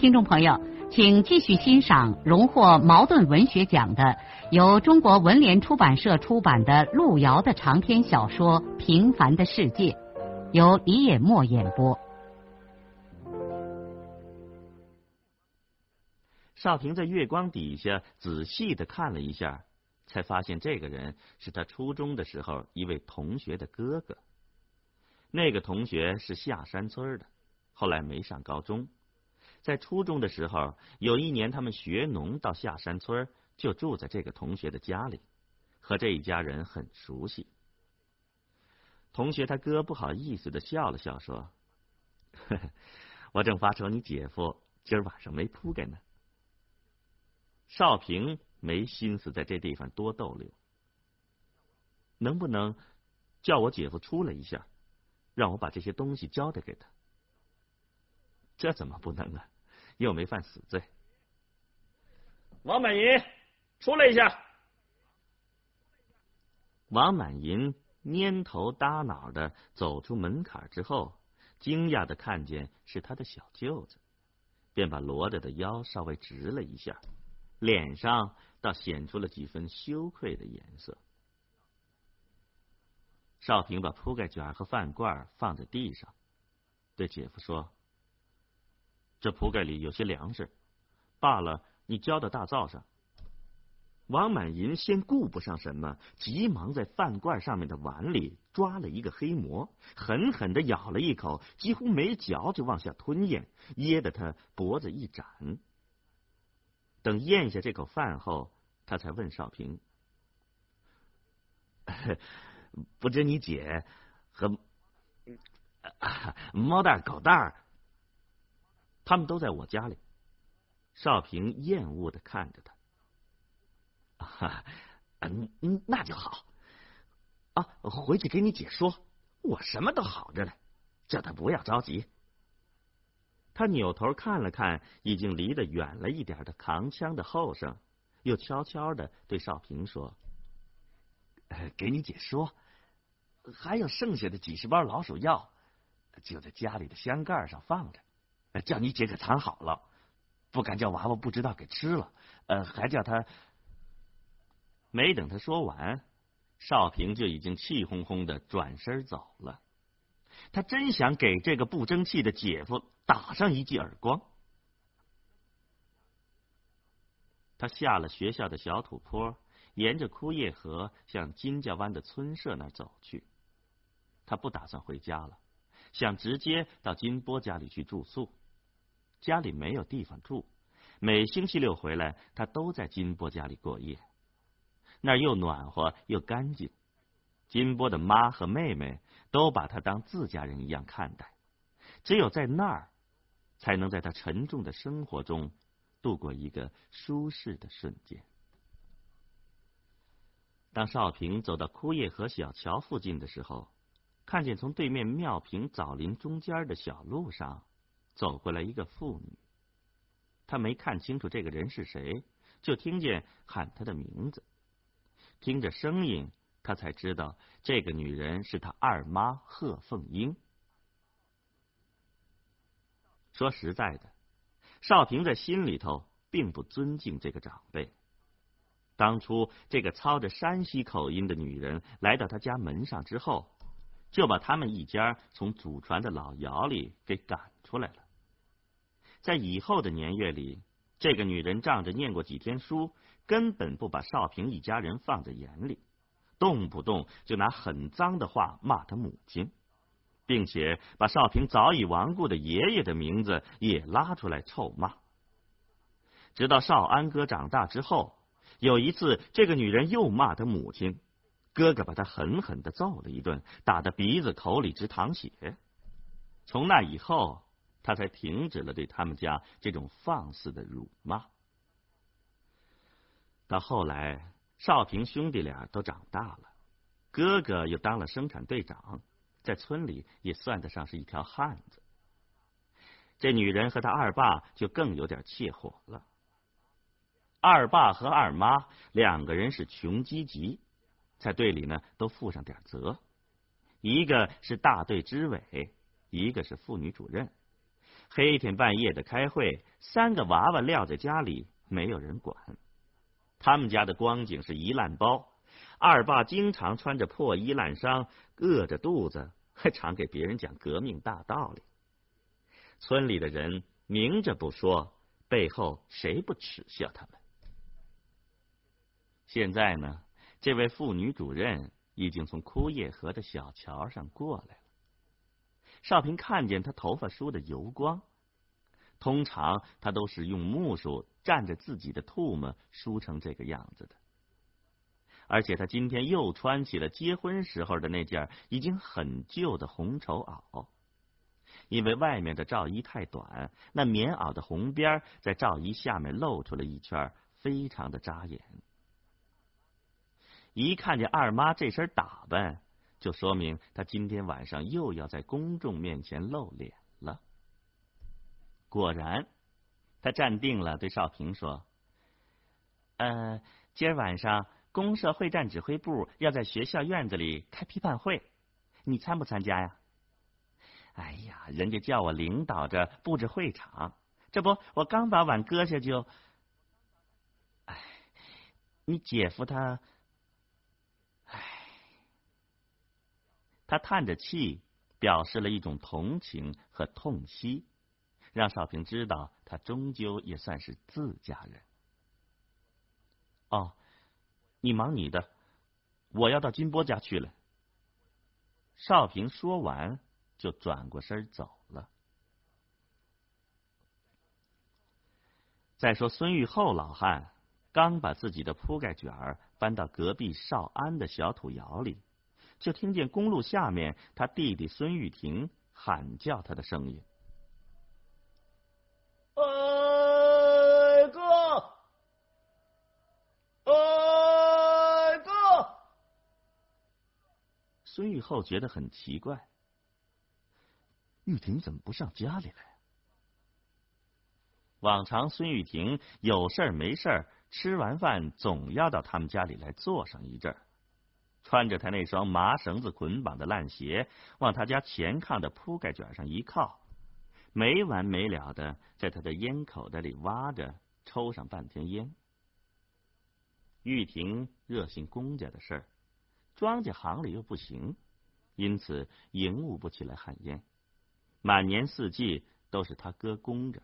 听众朋友，请继续欣赏荣获茅盾文学奖的、由中国文联出版社出版的路遥的长篇小说《平凡的世界》，由李野墨演播。少平在月光底下仔细的看了一下，才发现这个人是他初中的时候一位同学的哥哥。那个同学是下山村的，后来没上高中。在初中的时候，有一年他们学农到下山村，就住在这个同学的家里，和这一家人很熟悉。同学他哥不好意思的笑了笑，说：“呵 呵我正发愁你姐夫今儿晚上没铺盖呢。”少平没心思在这地方多逗留，能不能叫我姐夫出来一下，让我把这些东西交代给他？这怎么不能啊？又没犯死罪。王满银，出来一下。王满银蔫头耷脑的走出门槛之后，惊讶的看见是他的小舅子，便把罗着的腰稍微直了一下，脸上倒显出了几分羞愧的颜色。少平把铺盖卷和饭罐放在地上，对姐夫说。这铺盖里有些粮食，罢了，你交到大灶上。王满银先顾不上什么，急忙在饭罐上面的碗里抓了一个黑馍，狠狠的咬了一口，几乎没嚼就往下吞咽，噎得他脖子一展。等咽下这口饭后，他才问少平：“ 不知你姐和猫蛋狗蛋？”他们都在我家里。少平厌恶的看着他。哈，嗯嗯，那就好。啊，回去给你姐说，我什么都好着呢，叫她不要着急。他扭头看了看已经离得远了一点的扛枪的后生，又悄悄的对少平说：“给你姐说，还有剩下的几十包老鼠药，就在家里的箱盖上放着。”叫你姐可藏好了，不敢叫娃娃不知道给吃了。呃，还叫他……没等他说完，少平就已经气哄哄的转身走了。他真想给这个不争气的姐夫打上一记耳光。他下了学校的小土坡，沿着枯叶河向金家湾的村舍那儿走去。他不打算回家了，想直接到金波家里去住宿。家里没有地方住，每星期六回来，他都在金波家里过夜。那儿又暖和又干净，金波的妈和妹妹都把他当自家人一样看待。只有在那儿，才能在他沉重的生活中度过一个舒适的瞬间。当少平走到枯叶河小桥附近的时候，看见从对面庙坪枣林中间的小路上。走过来一个妇女，他没看清楚这个人是谁，就听见喊他的名字。听着声音，他才知道这个女人是他二妈贺凤英。说实在的，少平在心里头并不尊敬这个长辈。当初这个操着山西口音的女人来到他家门上之后，就把他们一家从祖传的老窑里给赶出来了。在以后的年月里，这个女人仗着念过几天书，根本不把少平一家人放在眼里，动不动就拿很脏的话骂他母亲，并且把少平早已亡故的爷爷的名字也拉出来臭骂。直到少安哥长大之后，有一次这个女人又骂他母亲，哥哥把他狠狠的揍了一顿，打得鼻子口里直淌血。从那以后。他才停止了对他们家这种放肆的辱骂。到后来，少平兄弟俩都长大了，哥哥又当了生产队长，在村里也算得上是一条汉子。这女人和他二爸就更有点怯火了。二爸和二妈两个人是穷积极，在队里呢都负上点责，一个是大队支委，一个是妇女主任。黑天半夜的开会，三个娃娃撂在家里，没有人管。他们家的光景是一烂包，二爸经常穿着破衣烂衫，饿着肚子，还常给别人讲革命大道理。村里的人明着不说，背后谁不耻笑他们？现在呢，这位妇女主任已经从枯叶河的小桥上过来。少平看见她头发梳的油光，通常她都是用木梳蘸着自己的唾沫梳成这个样子的。而且她今天又穿起了结婚时候的那件已经很旧的红绸袄，因为外面的罩衣太短，那棉袄的红边在罩衣下面露出了一圈，非常的扎眼。一看见二妈这身打扮，就说明他今天晚上又要在公众面前露脸了。果然，他站定了，对少平说：“呃，今儿晚上公社会战指挥部要在学校院子里开批判会，你参不参加呀？”“哎呀，人家叫我领导着布置会场，这不，我刚把碗搁下就……哎，你姐夫他……”他叹着气，表示了一种同情和痛惜，让少平知道他终究也算是自家人。哦，你忙你的，我要到金波家去了。少平说完，就转过身走了。再说孙玉厚老汉，刚把自己的铺盖卷儿搬到隔壁少安的小土窑里。就听见公路下面他弟弟孙玉婷喊叫他的声音：“二哥，二哥！”孙玉厚觉得很奇怪，玉婷怎么不上家里来？往常孙玉婷有事儿没事儿，吃完饭总要到他们家里来坐上一阵儿。穿着他那双麻绳子捆绑的烂鞋，往他家前炕的铺盖卷上一靠，没完没了的在他的烟口袋里挖着，抽上半天烟。玉婷热心公家的事儿，庄稼行里又不行，因此营务不起来旱烟，满年四季都是他哥供着。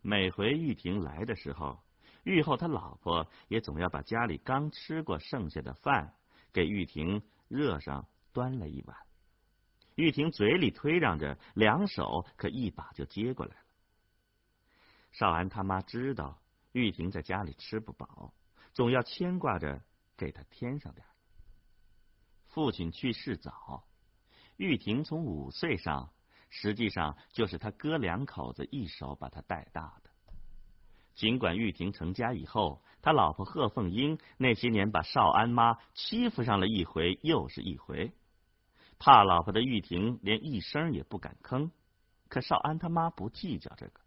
每回玉婷来的时候，玉后他老婆也总要把家里刚吃过剩下的饭。给玉婷热上端了一碗，玉婷嘴里推让着，两手可一把就接过来了。少安他妈知道玉婷在家里吃不饱，总要牵挂着给她添上点。父亲去世早，玉婷从五岁上，实际上就是他哥两口子一手把她带大。尽管玉婷成家以后，他老婆贺凤英那些年把少安妈欺负上了一回又是一回，怕老婆的玉婷连一声也不敢吭。可少安他妈不计较这个，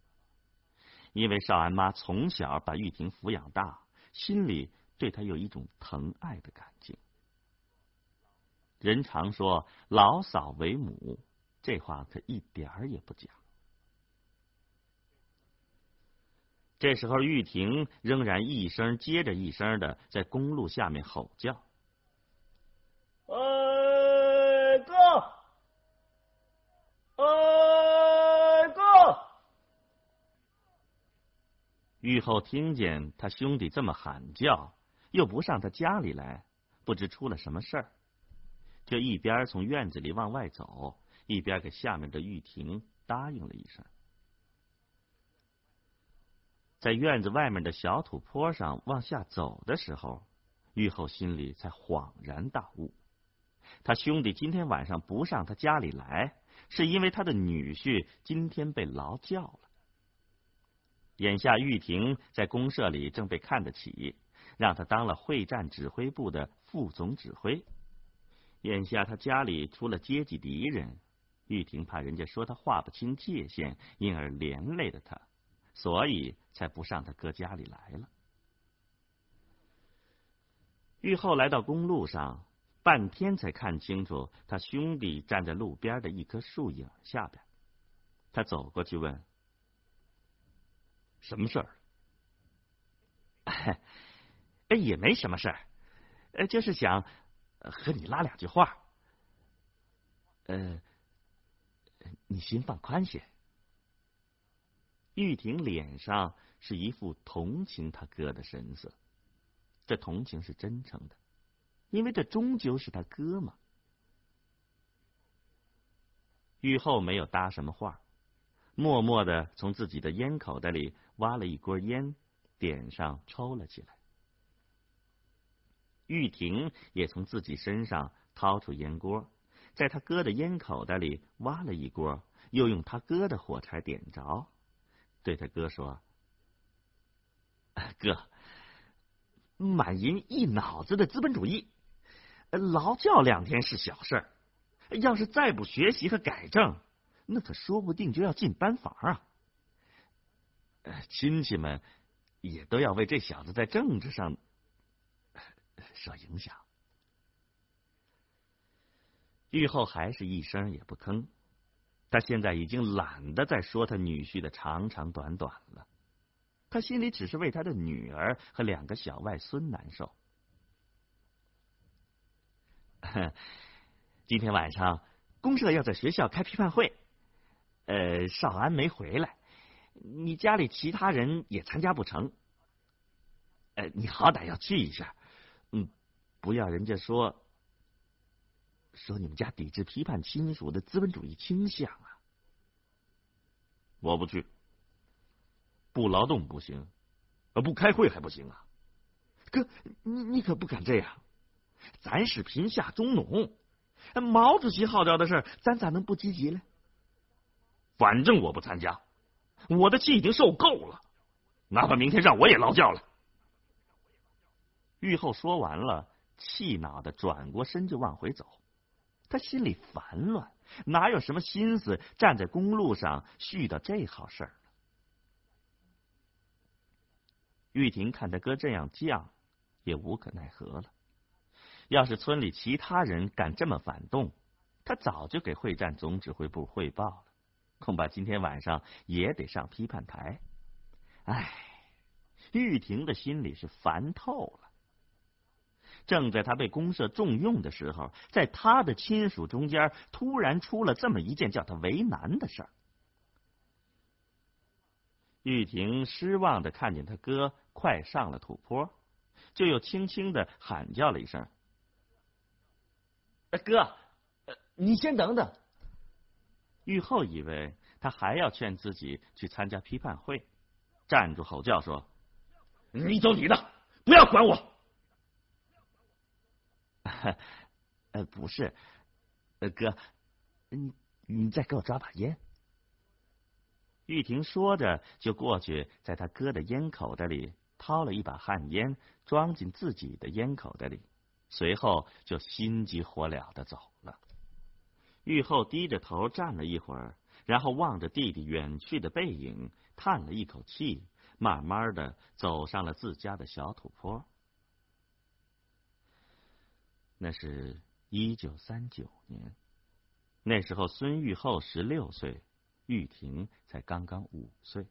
因为少安妈从小把玉婷抚养大，心里对她有一种疼爱的感情。人常说老嫂为母，这话可一点儿也不假。这时候，玉婷仍然一声接着一声的在公路下面吼叫：“二哥，二哥！”玉后听见他兄弟这么喊叫，又不上他家里来，不知出了什么事儿，就一边从院子里往外走，一边给下面的玉婷答应了一声。在院子外面的小土坡上往下走的时候，玉后心里才恍然大悟：他兄弟今天晚上不上他家里来，是因为他的女婿今天被劳教了。眼下玉婷在公社里正被看得起，让他当了会战指挥部的副总指挥。眼下他家里出了阶级敌人，玉婷怕人家说他划不清界限，因而连累了他，所以才不上他哥家里来了。玉后来到公路上，半天才看清楚他兄弟站在路边的一棵树影下边。他走过去问：“什么事儿？”“ 哎，也没什么事儿，呃，就是想和你拉两句话。呃，你心放宽些。”玉婷脸上是一副同情他哥的神色。这同情是真诚的，因为这终究是他哥嘛。玉后没有搭什么话，默默的从自己的烟口袋里挖了一锅烟，点上抽了起来。玉婷也从自己身上掏出烟锅，在他哥的烟口袋里挖了一锅，又用他哥的火柴点着，对他哥说：“哥。”满银一脑子的资本主义，劳教两天是小事儿，要是再不学习和改正，那可说不定就要进班房啊！亲戚们也都要为这小子在政治上受影响。玉后还是一声也不吭，他现在已经懒得再说他女婿的长长短短了。他心里只是为他的女儿和两个小外孙难受。今天晚上公社要在学校开批判会，呃，少安没回来，你家里其他人也参加不成？呃，你好歹要去一下，嗯，不要人家说说你们家抵制批判亲属的资本主义倾向啊！我不去。不劳动不行，呃，不开会还不行啊！哥，你你可不敢这样，咱是贫下中农，毛主席号召的事，咱咋能不积极呢？反正我不参加，我的气已经受够了，哪怕明天让我也劳教了。玉后说完了，气恼的转过身就往回走，他心里烦乱，哪有什么心思站在公路上絮叨这好事儿？玉婷看他哥这样犟，也无可奈何了。要是村里其他人敢这么反动，他早就给会战总指挥部汇报了，恐怕今天晚上也得上批判台。唉，玉婷的心里是烦透了。正在他被公社重用的时候，在他的亲属中间突然出了这么一件叫他为难的事儿。玉婷失望的看见他哥。快上了土坡，就又轻轻的喊叫了一声：“哥，你先等等。”玉后以为他还要劝自己去参加批判会，站住吼叫说：“你走你的，不要管我。” 呃，不是，呃哥，你你再给我抓把烟。玉婷说着，就过去，在他哥的烟口袋里。掏了一把旱烟，装进自己的烟口袋里，随后就心急火燎的走了。玉后低着头站了一会儿，然后望着弟弟远去的背影，叹了一口气，慢慢的走上了自家的小土坡。那是一九三九年，那时候孙玉厚十六岁，玉婷才刚刚五岁。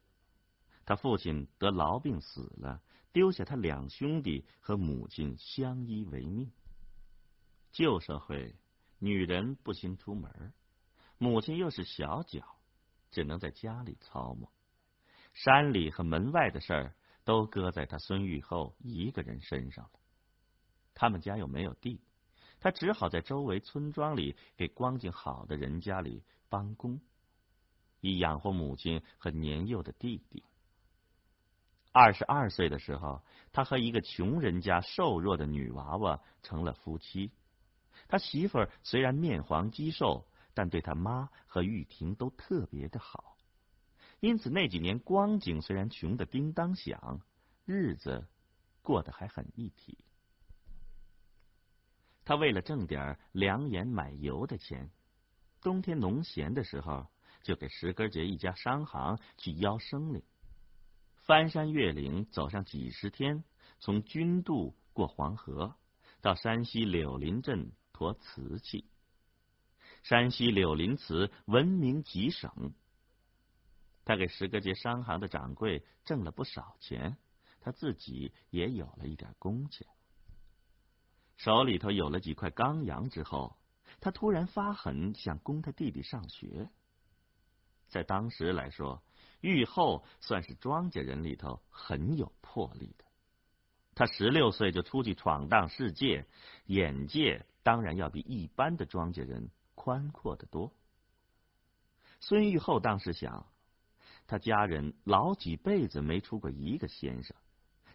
他父亲得痨病死了，丢下他两兄弟和母亲相依为命。旧社会，女人不兴出门，母亲又是小脚，只能在家里操磨。山里和门外的事儿都搁在他孙玉厚一个人身上了。他们家又没有地，他只好在周围村庄里给光景好的人家里帮工，以养活母亲和年幼的弟弟。二十二岁的时候，他和一个穷人家瘦弱的女娃娃成了夫妻。他媳妇儿虽然面黄肌瘦，但对他妈和玉婷都特别的好，因此那几年光景虽然穷的叮当响，日子过得还很一体。他为了挣点粮盐买油的钱，冬天农闲的时候，就给石根杰一家商行去邀生灵，翻山越岭走上几十天，从军渡过黄河，到山西柳林镇驮瓷器。山西柳林瓷闻名几省，他给石歌节商行的掌柜挣了不少钱，他自己也有了一点工钱。手里头有了几块钢洋之后，他突然发狠，想供他弟弟上学。在当时来说，玉后算是庄稼人里头很有魄力的。他十六岁就出去闯荡世界，眼界当然要比一般的庄稼人宽阔的多。孙玉厚当时想，他家人老几辈子没出过一个先生，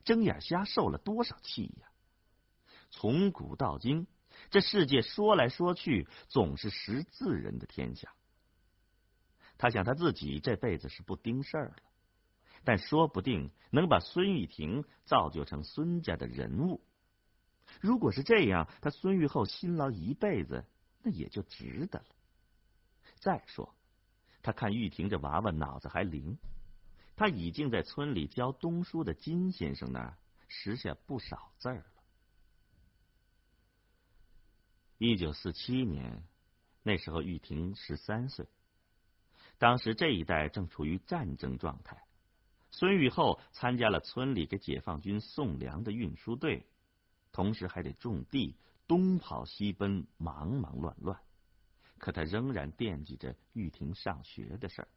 睁眼瞎受了多少气呀！从古到今，这世界说来说去，总是识字人的天下。他想他自己这辈子是不盯事儿了。但说不定能把孙玉婷造就成孙家的人物。如果是这样，他孙玉厚辛劳一辈子，那也就值得了。再说，他看玉婷这娃娃脑子还灵，他已经在村里教东书的金先生那儿识下不少字儿了。一九四七年，那时候玉婷十三岁，当时这一带正处于战争状态。孙玉厚参加了村里给解放军送粮的运输队，同时还得种地，东跑西奔，忙忙乱乱。可他仍然惦记着玉婷上学的事儿。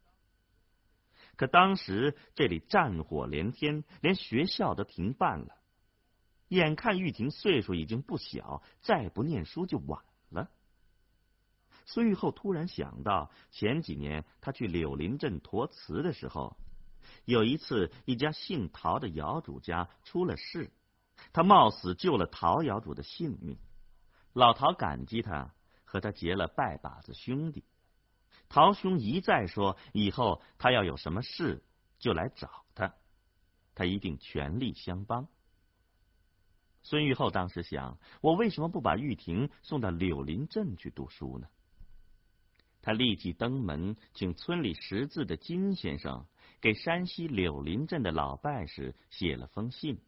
可当时这里战火连天，连学校都停办了。眼看玉婷岁数已经不小，再不念书就晚了。孙玉厚突然想到，前几年他去柳林镇驮瓷的时候。有一次，一家姓陶的窑主家出了事，他冒死救了陶窑主的性命。老陶感激他，和他结了拜把子兄弟。陶兄一再说，以后他要有什么事就来找他，他一定全力相帮。孙玉厚当时想：我为什么不把玉婷送到柳林镇去读书呢？他立即登门，请村里识字的金先生。给山西柳林镇的老拜师写了封信，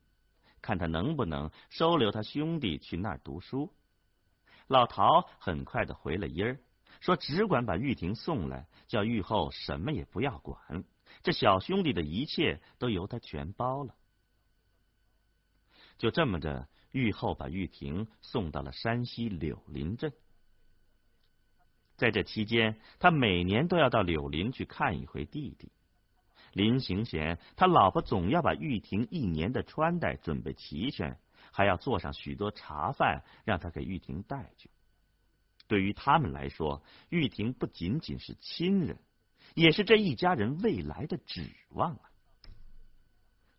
看他能不能收留他兄弟去那儿读书。老陶很快的回了音儿，说只管把玉婷送来，叫玉后什么也不要管，这小兄弟的一切都由他全包了。就这么着，玉后把玉婷送到了山西柳林镇。在这期间，他每年都要到柳林去看一回弟弟。临行前，他老婆总要把玉婷一年的穿戴准备齐全，还要做上许多茶饭，让他给玉婷带去。对于他们来说，玉婷不仅仅是亲人，也是这一家人未来的指望啊。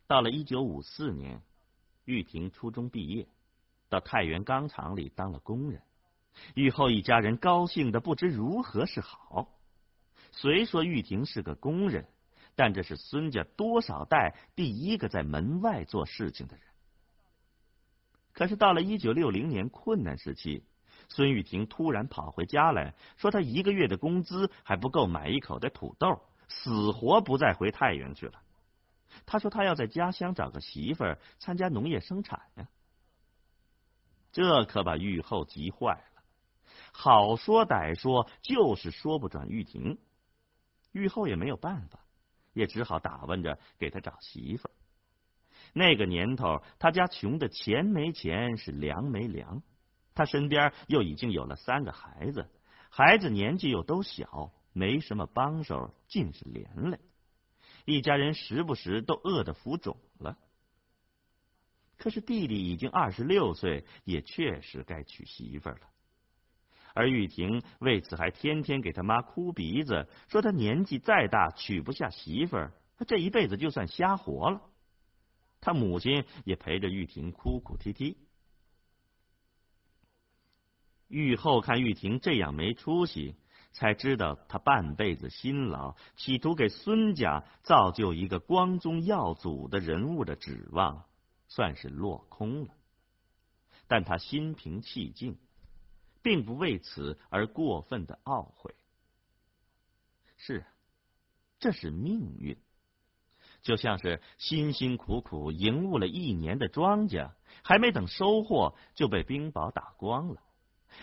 到了一九五四年，玉婷初中毕业，到太原钢厂里当了工人。玉后一家人高兴的不知如何是好。虽说玉婷是个工人。但这是孙家多少代第一个在门外做事情的人。可是到了一九六零年困难时期，孙玉婷突然跑回家来说，他一个月的工资还不够买一口的土豆，死活不再回太原去了。他说他要在家乡找个媳妇儿，参加农业生产呀。这可把玉后急坏了，好说歹说，就是说不转玉婷。玉后也没有办法。也只好打问着给他找媳妇儿。那个年头，他家穷的钱没钱，是粮没粮。他身边又已经有了三个孩子，孩子年纪又都小，没什么帮手，尽是连累。一家人时不时都饿得浮肿了。可是弟弟已经二十六岁，也确实该娶媳妇了。而玉婷为此还天天给他妈哭鼻子，说他年纪再大娶不下媳妇儿，他这一辈子就算瞎活了。他母亲也陪着玉婷哭哭啼啼。玉后看玉婷这样没出息，才知道他半辈子辛劳，企图给孙家造就一个光宗耀祖的人物的指望，算是落空了。但他心平气静，并不为此而过分的懊悔。是，这是命运。就像是辛辛苦苦营务了一年的庄稼，还没等收获就被冰雹打光了。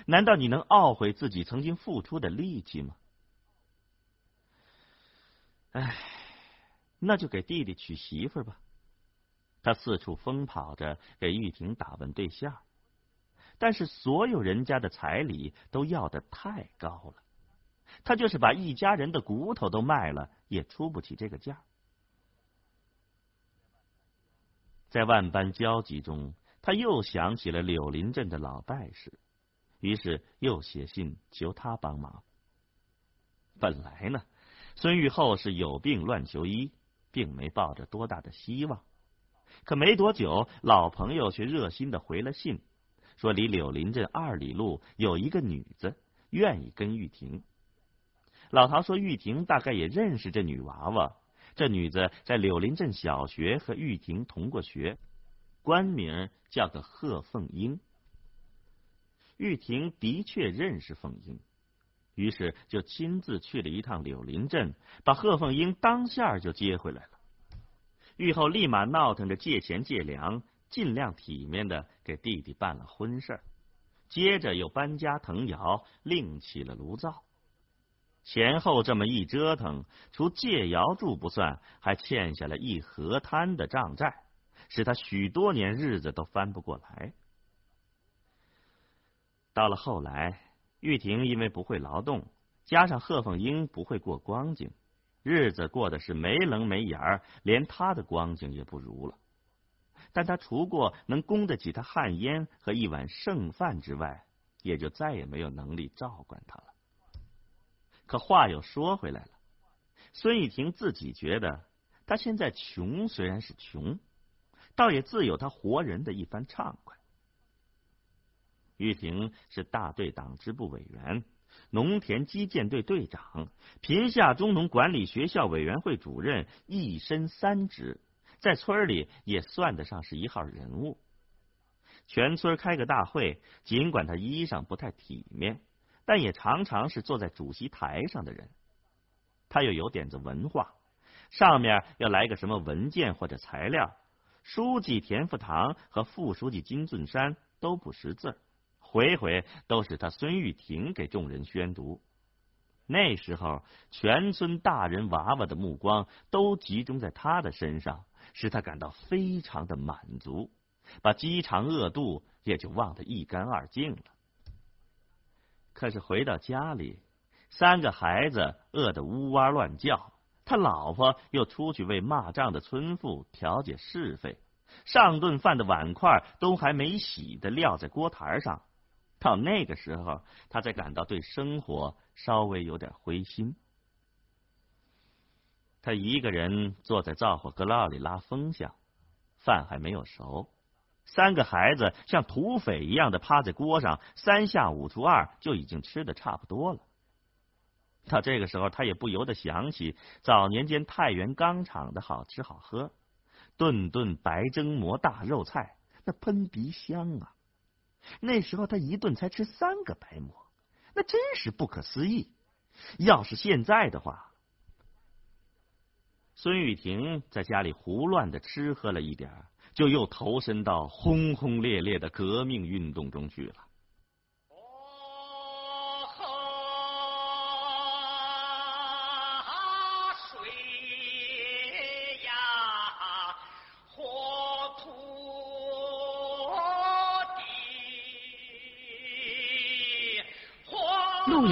难道你能懊悔自己曾经付出的力气吗？唉，那就给弟弟娶媳妇吧。他四处疯跑着给玉婷打问对象，但是所有人家的彩礼都要的太高了，他就是把一家人的骨头都卖了，也出不起这个价。在万般焦急中，他又想起了柳林镇的老拜师，于是又写信求他帮忙。本来呢，孙玉厚是有病乱求医，并没抱着多大的希望。可没多久，老朋友却热心的回了信，说离柳林镇二里路有一个女子愿意跟玉婷。老陶说，玉婷大概也认识这女娃娃。这女子在柳林镇小学和玉婷同过学，官名叫个贺凤英。玉婷的确认识凤英，于是就亲自去了一趟柳林镇，把贺凤英当下就接回来了。玉后立马闹腾着借钱借粮，尽量体面的给弟弟办了婚事儿，接着又搬家腾窑，另起了炉灶。前后这么一折腾，除借窑住不算，还欠下了一河滩的账债，使他许多年日子都翻不过来。到了后来，玉婷因为不会劳动，加上贺凤英不会过光景，日子过得是没棱没眼儿，连她的光景也不如了。但他除过能供得起他旱烟和一碗剩饭之外，也就再也没有能力照管他了。可话又说回来了，孙玉婷自己觉得，她现在穷虽然是穷，倒也自有她活人的一番畅快。玉婷是大队党支部委员、农田基建队队长、贫下中农管理学校委员会主任，一身三职，在村里也算得上是一号人物。全村开个大会，尽管他衣裳不太体面。但也常常是坐在主席台上的人，他又有点子文化，上面要来个什么文件或者材料，书记田福堂和副书记金俊山都不识字，回回都是他孙玉婷给众人宣读。那时候，全村大人娃娃的目光都集中在他的身上，使他感到非常的满足，把饥肠饿肚也就忘得一干二净了。可是回到家里，三个孩子饿得呜哇乱叫，他老婆又出去为骂仗的村妇调解是非，上顿饭的碗筷都还没洗的撂在锅台上。到那个时候，他才感到对生活稍微有点灰心。他一个人坐在灶火阁烙里拉风箱，饭还没有熟。三个孩子像土匪一样的趴在锅上，三下五除二就已经吃的差不多了。到这个时候，他也不由得想起早年间太原钢厂的好吃好喝，顿顿白蒸馍、大肉菜，那喷鼻香啊！那时候他一顿才吃三个白馍，那真是不可思议。要是现在的话，孙雨婷在家里胡乱的吃喝了一点。就又投身到轰轰烈烈的革命运动中去了。